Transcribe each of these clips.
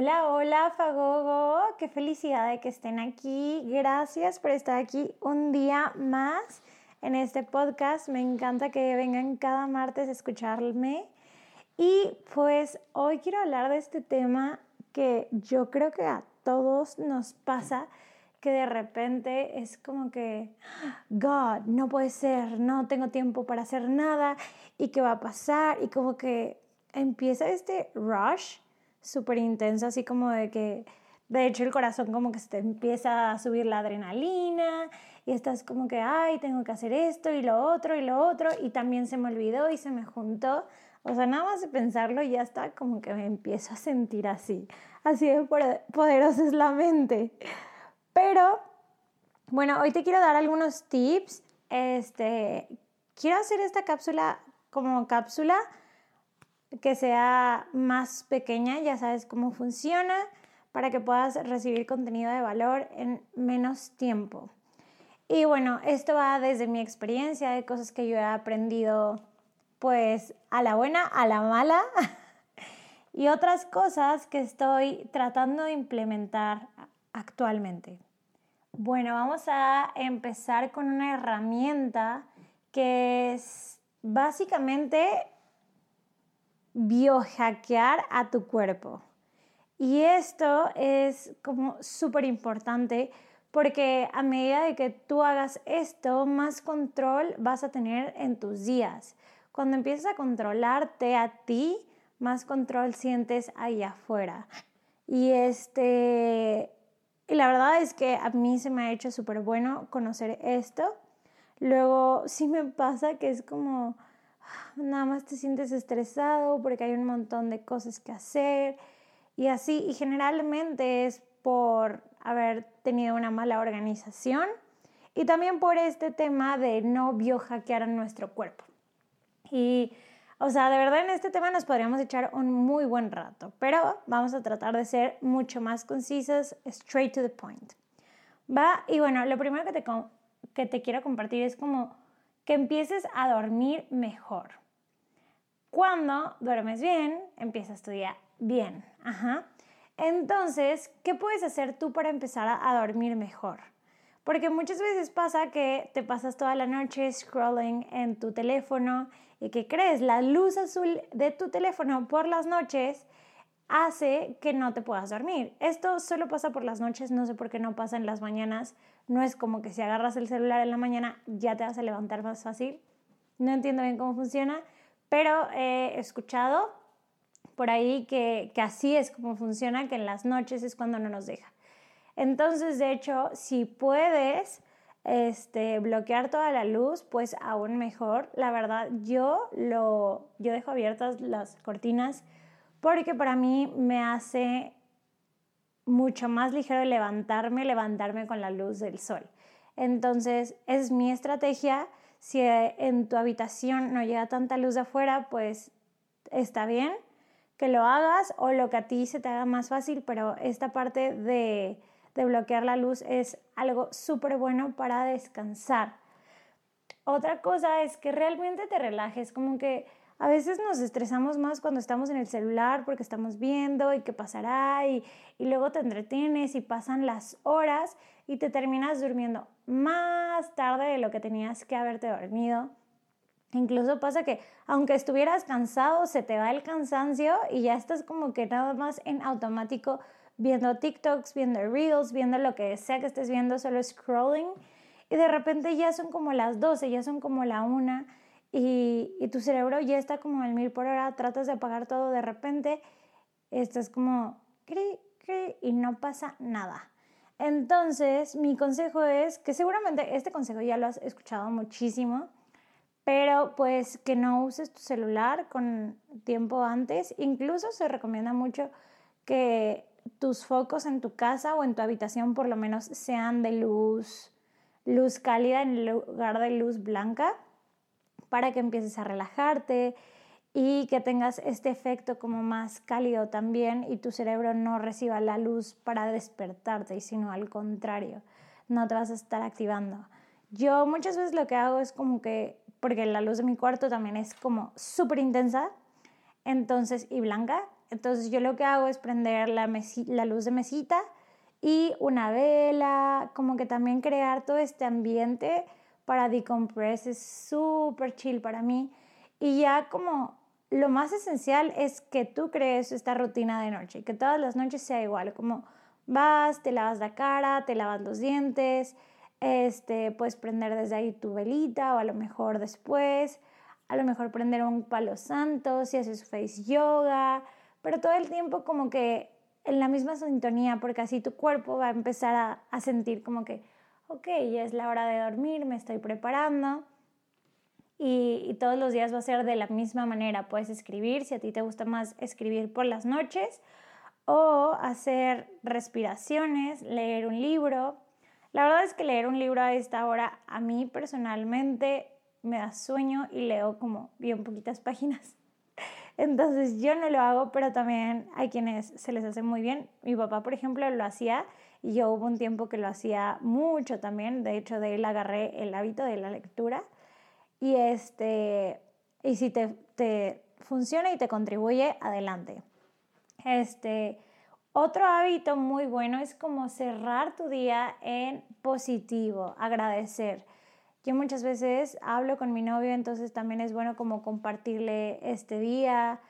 Hola, hola Fagogo, qué felicidad de que estén aquí. Gracias por estar aquí un día más en este podcast. Me encanta que vengan cada martes a escucharme. Y pues hoy quiero hablar de este tema que yo creo que a todos nos pasa, que de repente es como que, God, no puede ser, no tengo tiempo para hacer nada y qué va a pasar y como que empieza este rush súper intenso, así como de que, de hecho, el corazón como que se te empieza a subir la adrenalina y estás como que, ay, tengo que hacer esto y lo otro y lo otro, y también se me olvidó y se me juntó. O sea, nada más de pensarlo ya está como que me empiezo a sentir así. Así de poderosa es la mente. Pero, bueno, hoy te quiero dar algunos tips. Este, quiero hacer esta cápsula como cápsula que sea más pequeña, ya sabes cómo funciona, para que puedas recibir contenido de valor en menos tiempo. Y bueno, esto va desde mi experiencia, de cosas que yo he aprendido pues a la buena, a la mala, y otras cosas que estoy tratando de implementar actualmente. Bueno, vamos a empezar con una herramienta que es básicamente biohackear a tu cuerpo. Y esto es como súper importante porque a medida de que tú hagas esto, más control vas a tener en tus días. Cuando empiezas a controlarte a ti, más control sientes ahí afuera. Y este, y la verdad es que a mí se me ha hecho súper bueno conocer esto. Luego sí me pasa que es como, nada más te sientes estresado porque hay un montón de cosas que hacer y así, y generalmente es por haber tenido una mala organización y también por este tema de no biohackear a nuestro cuerpo. Y, o sea, de verdad en este tema nos podríamos echar un muy buen rato, pero vamos a tratar de ser mucho más concisas, straight to the point. Va, y bueno, lo primero que te, que te quiero compartir es como que empieces a dormir mejor. Cuando duermes bien, empiezas tu día bien. Ajá. Entonces, ¿qué puedes hacer tú para empezar a, dormir mejor? Porque muchas veces pasa que te pasas toda la noche scrolling en tu teléfono y que crees la luz azul de tu teléfono por las noches hace que no te puedas dormir. Esto solo pasa por las noches, no sé por qué no pasa en las mañanas. No es como que si agarras el celular en la mañana ya te vas a levantar más fácil. No entiendo bien cómo funciona, pero he escuchado por ahí que, así es como funciona, que en las noches es cuando no nos deja. Entonces, de hecho, si puedes este, bloquear toda la luz, pues aún mejor. La verdad, yo, lo, yo dejo abiertas las cortinas porque para mí me hace mucho más ligero levantarme, levantarme con la luz del sol. Entonces, es mi estrategia si en tu habitación no llega tanta luz afuera, pues está bien que lo hagas o lo que a ti se te haga más fácil, pero esta parte de, de bloquear la luz es algo súper bueno para descansar. Otra cosa es que realmente te relajes, como que a veces nos estresamos más cuando estamos en el celular porque estamos viendo y qué pasará y, y luego te entretienes y pasan las horas y te terminas durmiendo más tarde de lo que tenías que haberte dormido. Incluso pasa que aunque estuvieras cansado, se te va el cansancio y ya estás como que nada más en automático viendo TikToks, viendo Reels, viendo lo que sea que estés viendo, solo scrolling. Y de repente ya son como las 12, ya son como la 1 y, y tu cerebro ya está como al mil por hora, tratas de apagar todo de repente, estás como y no pasa nada. Entonces, mi consejo es que seguramente este consejo ya lo has escuchado muchísimo, pero pues que no uses tu celular con tiempo antes. Incluso se recomienda mucho que tus focos en tu casa o en tu habitación por lo menos sean de luz, luz cálida en lugar de luz blanca para que empieces a relajarte y que tengas este efecto como más cálido también y tu cerebro no reciba la luz para despertarte, sino al contrario, no te vas a estar activando. Yo muchas veces lo que hago es como que, porque la luz de mi cuarto también es como súper intensa, entonces, y blanca, entonces yo lo que hago es prender la, la luz de mesita y una vela, como que también crear todo este ambiente para decompress es súper chill para mí. Y ya como lo más esencial es que tú crees esta rutina de noche, que todas las noches sea igual, como vas, te lavas la cara, te lavas los dientes, este, puedes prender desde ahí tu velita o a lo mejor después, a lo mejor prender un palo santo si haces face yoga, pero todo el tiempo como que en la misma sintonía, porque así tu cuerpo va a empezar a, a sentir como que, ok, ya es la hora de dormir, me estoy preparando. Y, y, todos los días va a ser de la misma manera. Puedes escribir, si a ti te gusta más escribir por las noches, o hacer respiraciones, leer un libro. La verdad es que leer un libro a esta hora a mí personalmente me da sueño y leo como bien poquitas páginas. Entonces yo no lo hago, pero también hay quienes se les hace muy bien. Mi papá, por ejemplo, lo hacía y yo hubo un tiempo que lo hacía mucho también. De hecho, de él agarré el hábito de la lectura. Y, este, y si te, te funciona y te contribuye, adelante. Este, otro hábito muy bueno es como cerrar tu día en positivo, agradecer. Yo muchas veces hablo con mi novio, entonces también es bueno como compartirle este día,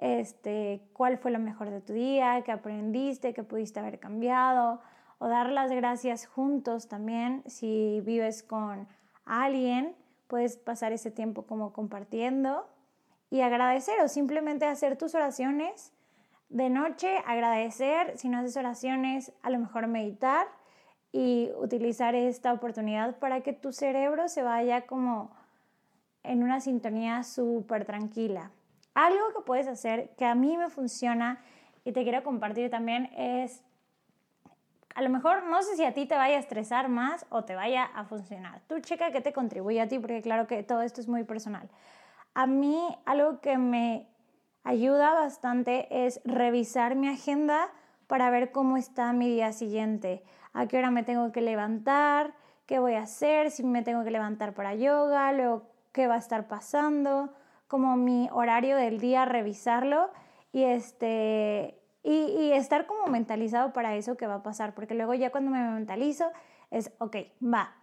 este, cuál fue lo mejor de tu día, qué aprendiste, qué pudiste haber cambiado, o dar las gracias juntos también. Si vives con alguien, puedes pasar ese tiempo como compartiendo y agradecer o simplemente hacer tus oraciones de noche, agradecer, si no haces oraciones, a lo mejor meditar y utilizar esta oportunidad para que tu cerebro se vaya como en una sintonía súper tranquila. Algo que puedes hacer que a mí me funciona y te quiero compartir también es, a lo mejor no sé si a ti te vaya a estresar más o te vaya a funcionar. Tú checa qué te contribuye a ti porque claro que todo esto es muy personal. A mí algo que me ayuda bastante es revisar mi agenda para ver cómo está mi día siguiente a qué hora me tengo que levantar, qué voy a hacer, si me tengo que levantar para yoga, luego qué va a estar pasando, como mi horario del día, revisarlo y, este, y, estar como mentalizado para eso que va a pasar, porque luego ya cuando me mentalizo es, ok, va,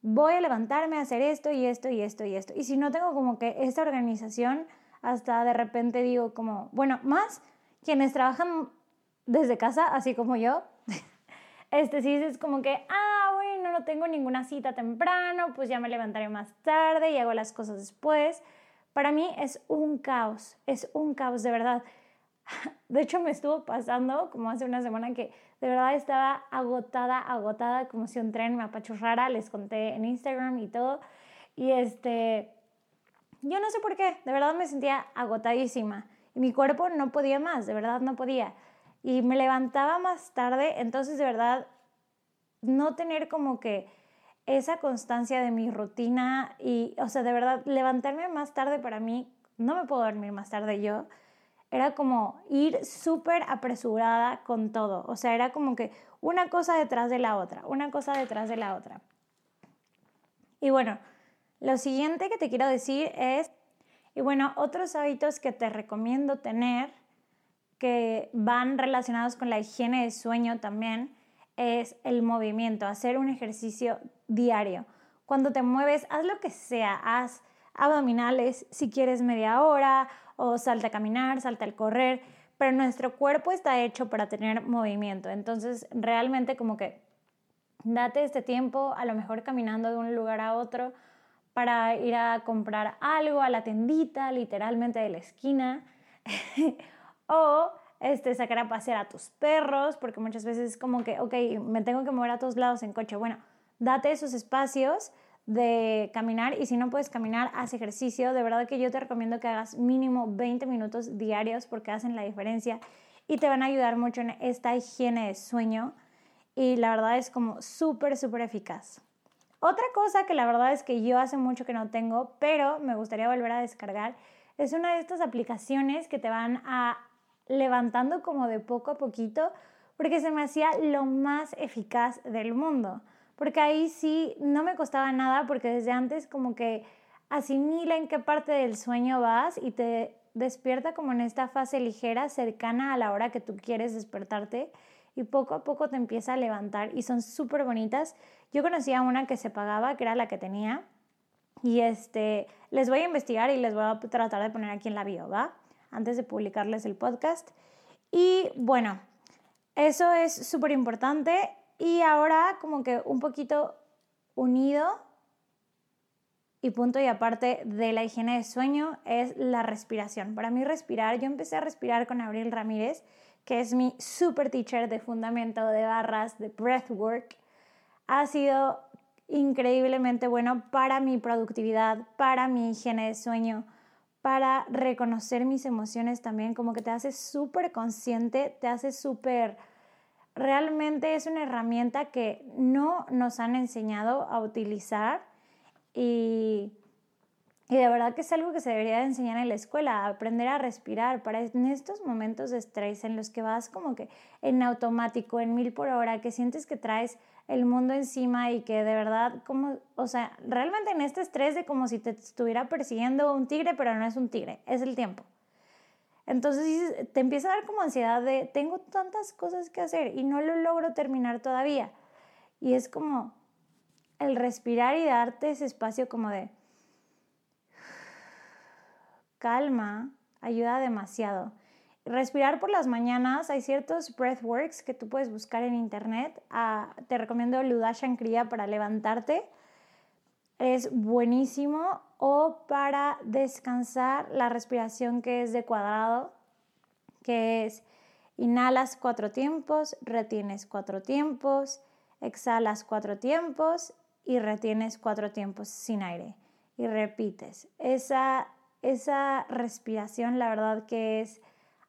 voy a levantarme a hacer esto y esto y esto y esto. Y si no tengo como que esta organización, hasta de repente digo como, bueno, más quienes trabajan desde casa, así como yo, este, si dices como que, ah, bueno, no tengo ninguna cita temprano, pues ya me levantaré más tarde y hago las cosas después. Para mí es un caos, es un caos, de verdad. De hecho, me estuvo pasando como hace una semana que de verdad estaba agotada, agotada, como si un tren me apachurrara, les conté en Instagram y todo. Y este, yo no sé por qué, de verdad me sentía agotadísima. Y mi cuerpo no podía más, de verdad no podía y me levantaba más tarde, entonces de verdad no tener como que esa constancia de mi rutina y, o sea, de verdad, levantarme más tarde para mí, no me puedo dormir más tarde yo, era como ir súper apresurada con todo, o sea, era como que una cosa detrás de la otra, una cosa detrás de la otra. Y bueno, lo siguiente que te quiero decir es, y bueno, otros hábitos que te recomiendo tener que van relacionados con la higiene de sueño también es el movimiento, hacer un ejercicio diario. Cuando te mueves, haz lo que sea, haz abdominales si quieres media hora o salta a caminar, salta al correr, pero nuestro cuerpo está hecho para tener movimiento. Entonces, realmente como que date este tiempo, a lo mejor caminando de un lugar a otro para ir a comprar algo a la tendita, literalmente de la esquina. o este, sacar a pasear a tus perros, porque muchas veces es como que, ok, me tengo que mover a todos lados en coche. Bueno, date esos espacios de caminar y si no puedes caminar, haz ejercicio. De verdad que yo te recomiendo que hagas mínimo 20 minutos diarios porque hacen la diferencia y te van a ayudar mucho en esta higiene de sueño y la verdad es como súper, súper eficaz. Otra cosa que la verdad es que yo hace mucho que no tengo, pero me gustaría volver a descargar, es una de estas aplicaciones que te van a levantando como de poco a poquito, porque se me hacía lo más eficaz del mundo. Porque ahí sí no me costaba nada, porque desde antes como que asimila en qué parte del sueño vas y te despierta como en esta fase ligera, cercana a la hora que tú quieres despertarte y poco a poco te empieza a levantar y son súper bonitas. Yo conocía una que se pagaba, que era la que tenía, y este, les voy a investigar y les voy a tratar de poner aquí en la bio, ¿va? Antes de publicarles el podcast. Y bueno, eso es súper importante y ahora como que un poquito unido y punto y aparte de la higiene de sueño es la respiración. Para mí respirar, yo empecé a respirar con Abril Ramírez, que es mi super teacher de fundamento, de barras, de breathwork. Ha sido increíblemente bueno para mi productividad, para mi higiene de sueño, para reconocer mis emociones también, como que te hace súper consciente, te hace súper... Realmente es una herramienta que no nos han enseñado a utilizar y, y de verdad que es algo que se debería de enseñar en la escuela, aprender a respirar para en estos momentos de estrés en los que vas como que en automático, en mil por hora, que sientes que traes el mundo encima y que de verdad, como, o sea, realmente en este estrés de como si te estuviera persiguiendo un tigre, pero no es un tigre, es el tiempo. Entonces te empieza a dar como ansiedad de, tengo tantas cosas que hacer y no lo logro terminar todavía. Y es como, el respirar y darte ese espacio como de calma ayuda demasiado. Respirar por las mañanas, hay ciertos breathworks que tú puedes buscar en internet. Ah, te recomiendo Ludashan Kriya para levantarte. Es buenísimo. O para descansar, la respiración que es de cuadrado, que es inhalas cuatro tiempos, retienes cuatro tiempos, exhalas cuatro tiempos y retienes cuatro tiempos sin aire y repites. Esa, esa respiración, la verdad que es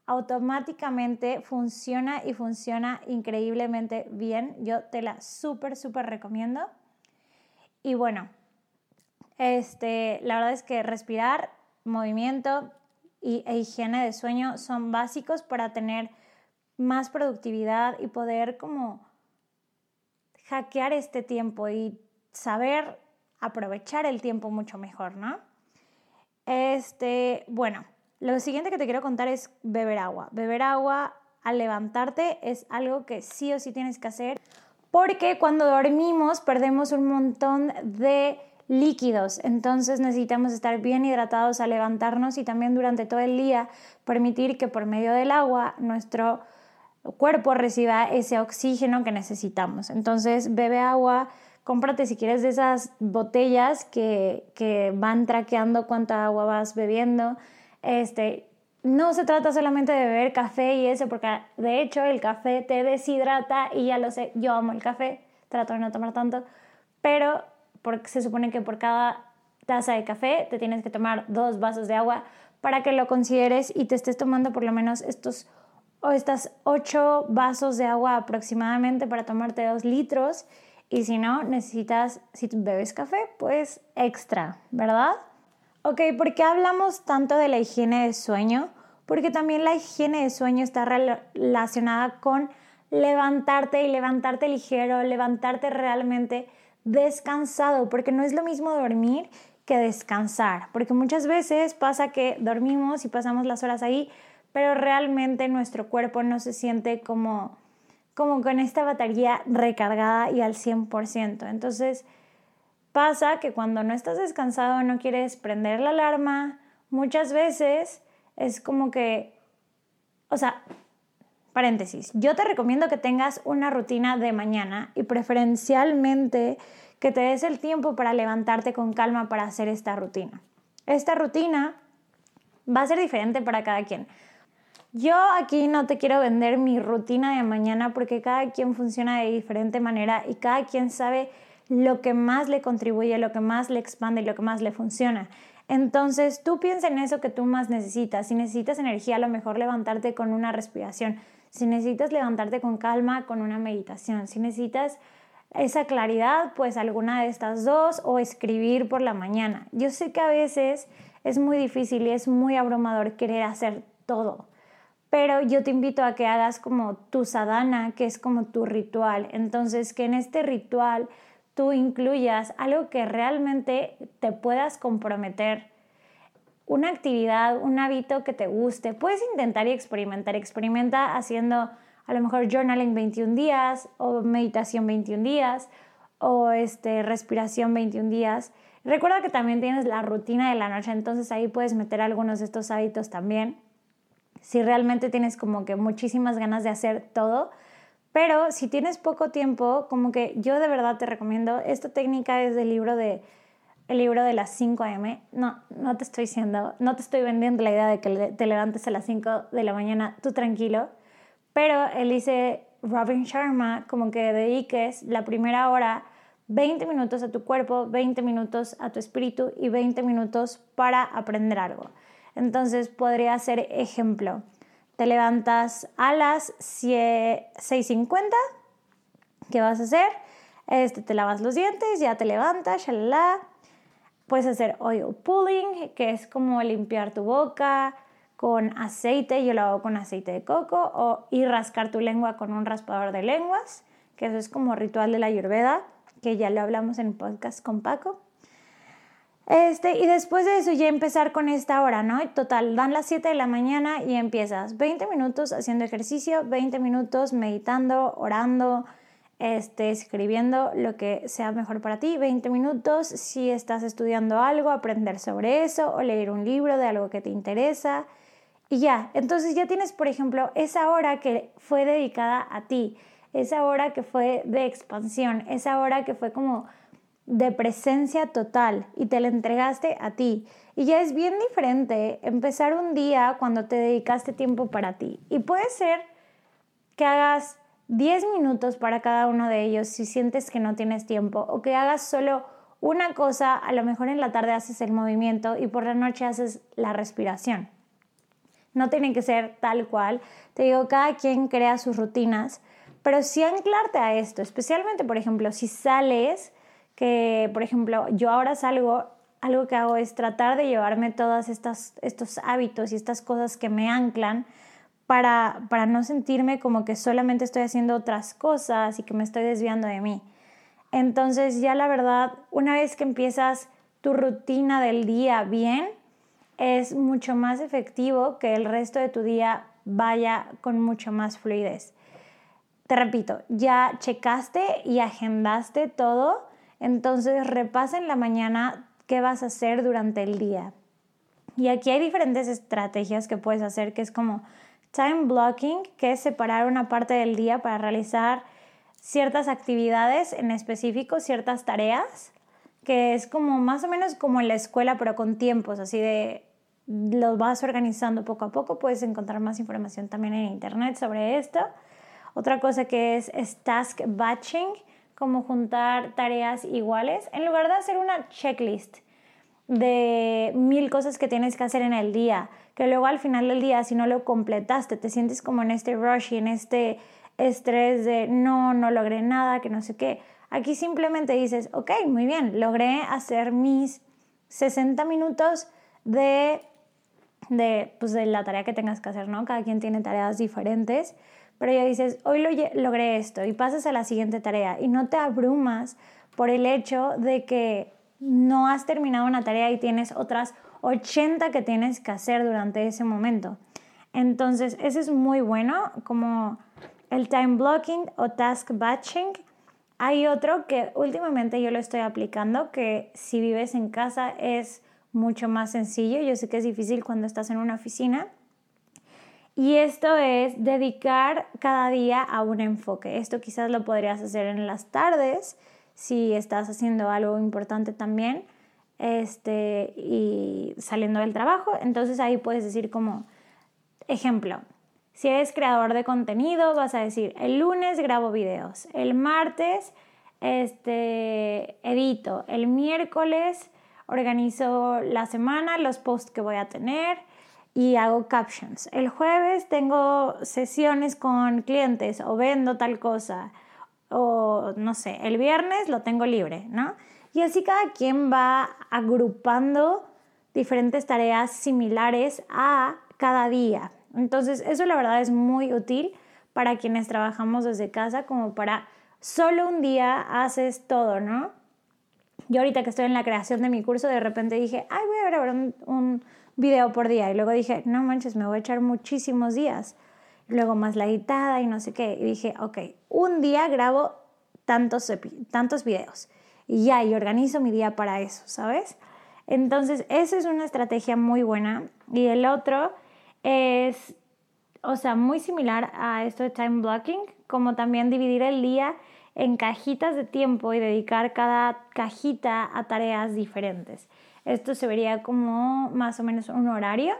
automáticamente funciona y funciona increíblemente bien. Yo te la súper, súper recomiendo. Y bueno, este, la verdad es que respirar, movimiento y, e higiene de sueño son básicos para tener más productividad y poder como hackear este tiempo y saber aprovechar el tiempo mucho mejor, ¿no? Este, bueno, lo siguiente que te quiero contar es beber agua. Beber agua al levantarte es algo que sí o sí tienes que hacer porque cuando dormimos perdemos un montón de líquidos, entonces necesitamos estar bien hidratados al levantarnos y también durante todo el día permitir que por medio del agua nuestro cuerpo reciba ese oxígeno que necesitamos. Entonces bebe agua, cómprate si quieres de esas botellas que, que van traqueando cuánta agua vas bebiendo. Este, no se trata solamente de beber café y eso, porque de hecho el café te deshidrata y ya lo sé, yo amo el café, trato de no tomar tanto, pero porque se supone que por cada taza de café te tienes que tomar dos vasos de agua para que lo consideres y te estés tomando por lo menos estos o estas ocho vasos de agua aproximadamente para tomarte dos litros y si no, necesitas, si bebes café, pues extra, ¿verdad? Ok, ¿por qué hablamos tanto de la higiene de sueño? Porque también la higiene de sueño está relacionada con levantarte y levantarte ligero, levantarte realmente descansado, porque no es lo mismo dormir que descansar, porque muchas veces pasa que dormimos y pasamos las horas ahí, pero realmente nuestro cuerpo no se siente como como con esta batería recargada y al 100%. Entonces pasa que cuando no estás descansado no quieres prender la alarma, muchas veces es como que, o sea, paréntesis, yo te recomiendo que tengas una rutina de mañana y preferencialmente que te des el tiempo para levantarte con calma para hacer esta rutina. Esta rutina va a ser diferente para cada quien. Yo aquí no te quiero vender mi rutina de mañana porque cada quien funciona de diferente manera y cada quien sabe lo que más le contribuye, lo que más le expande y lo que más le funciona. Entonces tú piensa en eso que tú más necesitas. Si necesitas energía, a lo mejor levantarte con una respiración. Si necesitas levantarte con calma, con una meditación. Si necesitas esa claridad, pues alguna de estas dos o escribir por la mañana. Yo sé que a veces es muy difícil y es muy abrumador querer hacer todo, pero yo te invito a que hagas como tu sadhana, que es como tu ritual. Entonces, que en este ritual tú incluyas algo que realmente te puedas comprometer, una actividad, un hábito que te guste. Puedes intentar y experimentar. Experimenta haciendo a lo mejor journaling 21 días o meditación 21 días o este, respiración 21 días. Recuerda que también tienes la rutina de la noche, entonces ahí puedes meter algunos de estos hábitos también. Si realmente tienes como que muchísimas ganas de hacer todo, pero si tienes poco tiempo, como que yo de verdad te recomiendo, esta técnica es del libro de el libro de las 5 a.m. No, no te estoy diciendo, no te estoy vendiendo la idea de que te levantes a las 5 de la mañana, tú tranquilo pero él dice, Robin Sharma, como que dediques la primera hora 20 minutos a tu cuerpo, 20 minutos a tu espíritu y 20 minutos para aprender algo. Entonces podría ser ejemplo. Te levantas a las 6.50, ¿qué vas a hacer? Este, te lavas los dientes, ya te levantas, shalala. Puedes hacer oil pulling, que es como limpiar tu boca, con aceite, yo lo hago con aceite de coco, o, y rascar tu lengua con un raspador de lenguas, que eso es como ritual de la ayurveda, que ya lo hablamos en podcast con Paco. Este, y después de eso ya empezar con esta hora, ¿no? Total, dan las 7 de la mañana y empiezas 20 minutos haciendo ejercicio, 20 minutos meditando, orando, este, escribiendo lo que sea mejor para ti, 20 minutos si estás estudiando algo, aprender sobre eso o leer un libro de algo que te interesa, y ya, entonces ya tienes, por ejemplo, esa hora que fue dedicada a ti, esa hora que fue de expansión, esa hora que fue como de presencia total y te la entregaste a ti. Y ya es bien diferente empezar un día cuando te dedicaste tiempo para ti. Y puede ser que hagas 10 minutos para cada uno de ellos si sientes que no tienes tiempo o que hagas solo una cosa, a lo mejor en la tarde haces el movimiento y por la noche haces la respiración. No tiene que ser tal cual. Te digo, cada quien crea sus rutinas, pero sí anclarte a esto, especialmente, por ejemplo, si sales, que, por ejemplo, yo ahora salgo, algo que hago es tratar de llevarme todos estos hábitos y estas cosas que me anclan para, para no sentirme como que solamente estoy haciendo otras cosas y que me estoy desviando de mí. Entonces ya la verdad, una vez que empiezas tu rutina del día bien, es mucho más efectivo que el resto de tu día vaya con mucho más fluidez. Te repito, ya checaste y agendaste todo, entonces repasa en la mañana qué vas a hacer durante el día. Y aquí hay diferentes estrategias que puedes hacer, que es como time blocking, que es separar una parte del día para realizar ciertas actividades en específico, ciertas tareas, que es como más o menos como en la escuela, pero con tiempos, así de los vas organizando poco a poco. Puedes encontrar más información también en internet sobre esto. Otra cosa que es, task batching, como juntar tareas iguales, en lugar de hacer una checklist de mil cosas que tienes que hacer en el día, que luego al final del día, si no lo completaste, te sientes como en este rush y en este estrés de no, no logré nada, que no sé qué. Aquí simplemente dices, ok, muy bien, logré hacer mis 60 minutos de de, pues, de la tarea que tengas que hacer, ¿no? Cada quien tiene tareas diferentes, pero ya dices, hoy lo logré esto y pasas a la siguiente tarea y no te abrumas por el hecho de que no has terminado una tarea y tienes otras 80 que tienes que hacer durante ese momento. Entonces, ese es muy bueno, como el time blocking o task batching. Hay otro que últimamente yo lo estoy aplicando, que si vives en casa es mucho más sencillo. Yo sé que es difícil cuando estás en una oficina. Y esto es dedicar cada día a un enfoque. Esto quizás lo podrías hacer en las tardes si estás haciendo algo importante también este, y saliendo del trabajo. Entonces ahí puedes decir como ejemplo. Si eres creador de contenido, vas a decir, el lunes grabo videos, el martes este, edito. El miércoles organizo la semana, los posts que voy a tener y hago captions. El jueves tengo sesiones con clientes o vendo tal cosa o no sé, el viernes lo tengo libre, ¿no? Y así cada quien va agrupando diferentes tareas similares a cada día. Entonces, eso la verdad es muy útil para quienes trabajamos desde casa, como para solo un día haces todo, ¿no? Yo ahorita que estoy en la creación de mi curso, de repente dije, ay, voy a grabar un, un video por día. Y luego dije, no manches, me voy a echar muchísimos días. Luego más la editada y no sé qué. Y dije, ok, un día grabo tantos, tantos videos. Y ya, y organizo mi día para eso, ¿sabes? Entonces, esa es una estrategia muy buena. Y el otro es, o sea, muy similar a esto de time blocking, como también dividir el día en cajitas de tiempo y dedicar cada cajita a tareas diferentes. Esto se vería como más o menos un horario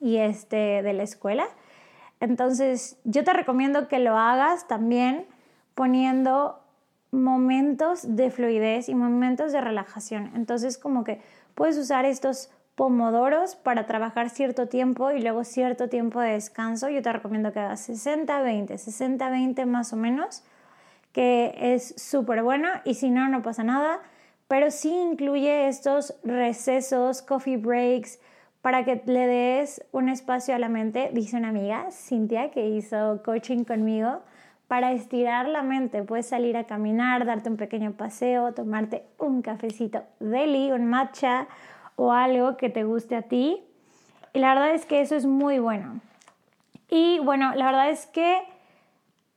y este de la escuela. Entonces, yo te recomiendo que lo hagas también poniendo momentos de fluidez y momentos de relajación. Entonces, como que puedes usar estos pomodoros para trabajar cierto tiempo y luego cierto tiempo de descanso. Yo te recomiendo que hagas 60-20, 60-20 más o menos que es súper buena y si no, no pasa nada, pero sí incluye estos recesos, coffee breaks, para que le des un espacio a la mente, dice una amiga, Cintia, que hizo coaching conmigo, para estirar la mente. Puedes salir a caminar, darte un pequeño paseo, tomarte un cafecito deli, un matcha o algo que te guste a ti. Y la verdad es que eso es muy bueno. Y bueno, la verdad es que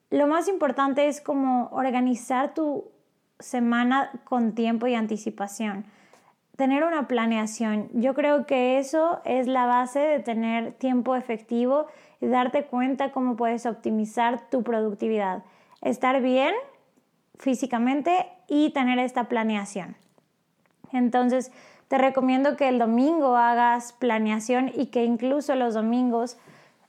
lo más importante es como organizar tu semana con tiempo y anticipación. Tener una planeación. Yo creo que eso es la base de tener tiempo efectivo y darte cuenta cómo puedes optimizar tu productividad. Estar bien físicamente y tener esta planeación. Entonces, te recomiendo que el domingo hagas planeación y que incluso los domingos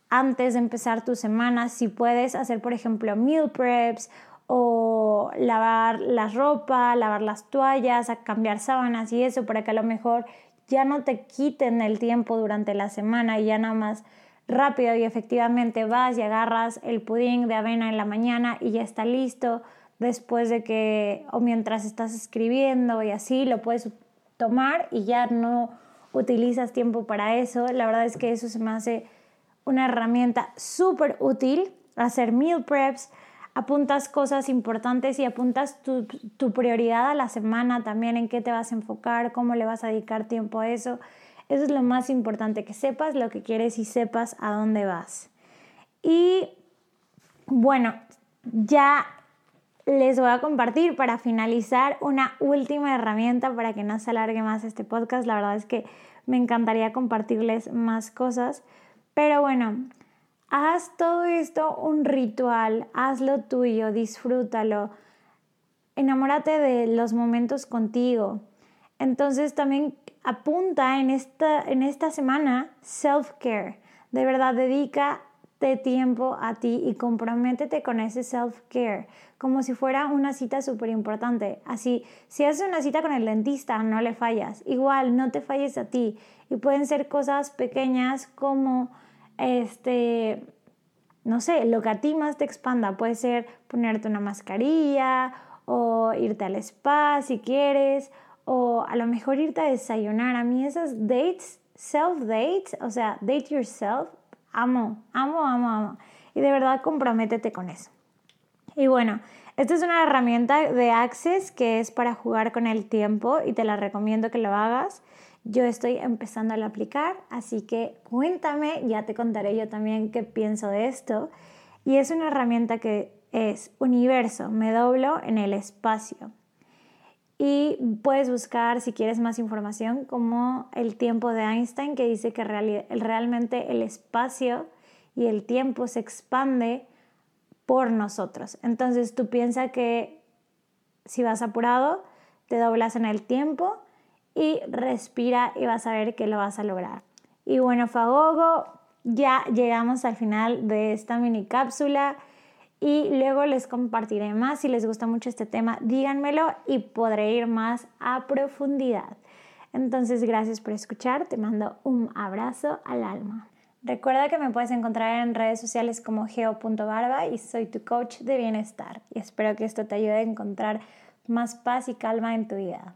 antes de empezar tu semana, si puedes hacer, por ejemplo, meal preps o lavar la ropa, lavar las toallas, cambiar sábanas y eso, para que a lo mejor ya no te quiten el tiempo durante la semana y ya nada más rápido y efectivamente vas y agarras el pudín de avena en la mañana y ya está listo después de que o mientras estás escribiendo y así lo puedes tomar y ya no utilizas tiempo para eso. La verdad es que eso se me hace una herramienta súper útil, hacer meal preps, apuntas cosas importantes y apuntas tu, tu, prioridad a la semana también, en qué te vas a enfocar, cómo le vas a dedicar tiempo a eso. Eso es lo más importante, que sepas lo que quieres y sepas a dónde vas. Y bueno, ya les voy a compartir para finalizar una última herramienta para que no se alargue más este podcast. La verdad es que me encantaría compartirles más cosas, pero bueno, haz todo esto un ritual, hazlo tuyo, disfrútalo, enamórate de los momentos contigo. Entonces también apunta en esta, en esta semana self-care. De verdad, dedícate tiempo a ti y comprométete con ese self-care, como si fuera una cita súper importante. Así, si haces una cita con el dentista, no le fallas. Igual, no te falles a ti. Y pueden ser cosas pequeñas como este, no sé, lo que a ti más te expanda. Puede ser ponerte una mascarilla o irte al spa si quieres, o a lo mejor irte a desayunar. A mí esas dates, self-dates, o sea, date yourself, amo, amo, amo, amo. Y de verdad comprométete con eso. Y bueno, esta es una herramienta de Access que es para jugar con el tiempo y te la recomiendo que lo hagas. Yo estoy empezando a aplicar, así que cuéntame, ya te contaré yo también qué pienso de esto. Y es una herramienta que es universo, me doblo en el espacio. Y puedes buscar, si quieres más información, como el tiempo de Einstein, que dice que realmente el espacio y el tiempo se expande por nosotros. Entonces tú piensas que si vas apurado, te doblas en el tiempo y respira y vas a ver que lo vas a lograr. Y bueno, Fagogo, ya llegamos al final de esta mini cápsula y luego les compartiré más. Si les gusta mucho este tema, díganmelo y podré ir más a profundidad. Entonces, gracias por escuchar. Te mando un abrazo al alma. Recuerda que me puedes encontrar en redes sociales como geo.barba y soy tu coach de bienestar. Y espero que esto te ayude a encontrar más paz y calma en tu vida.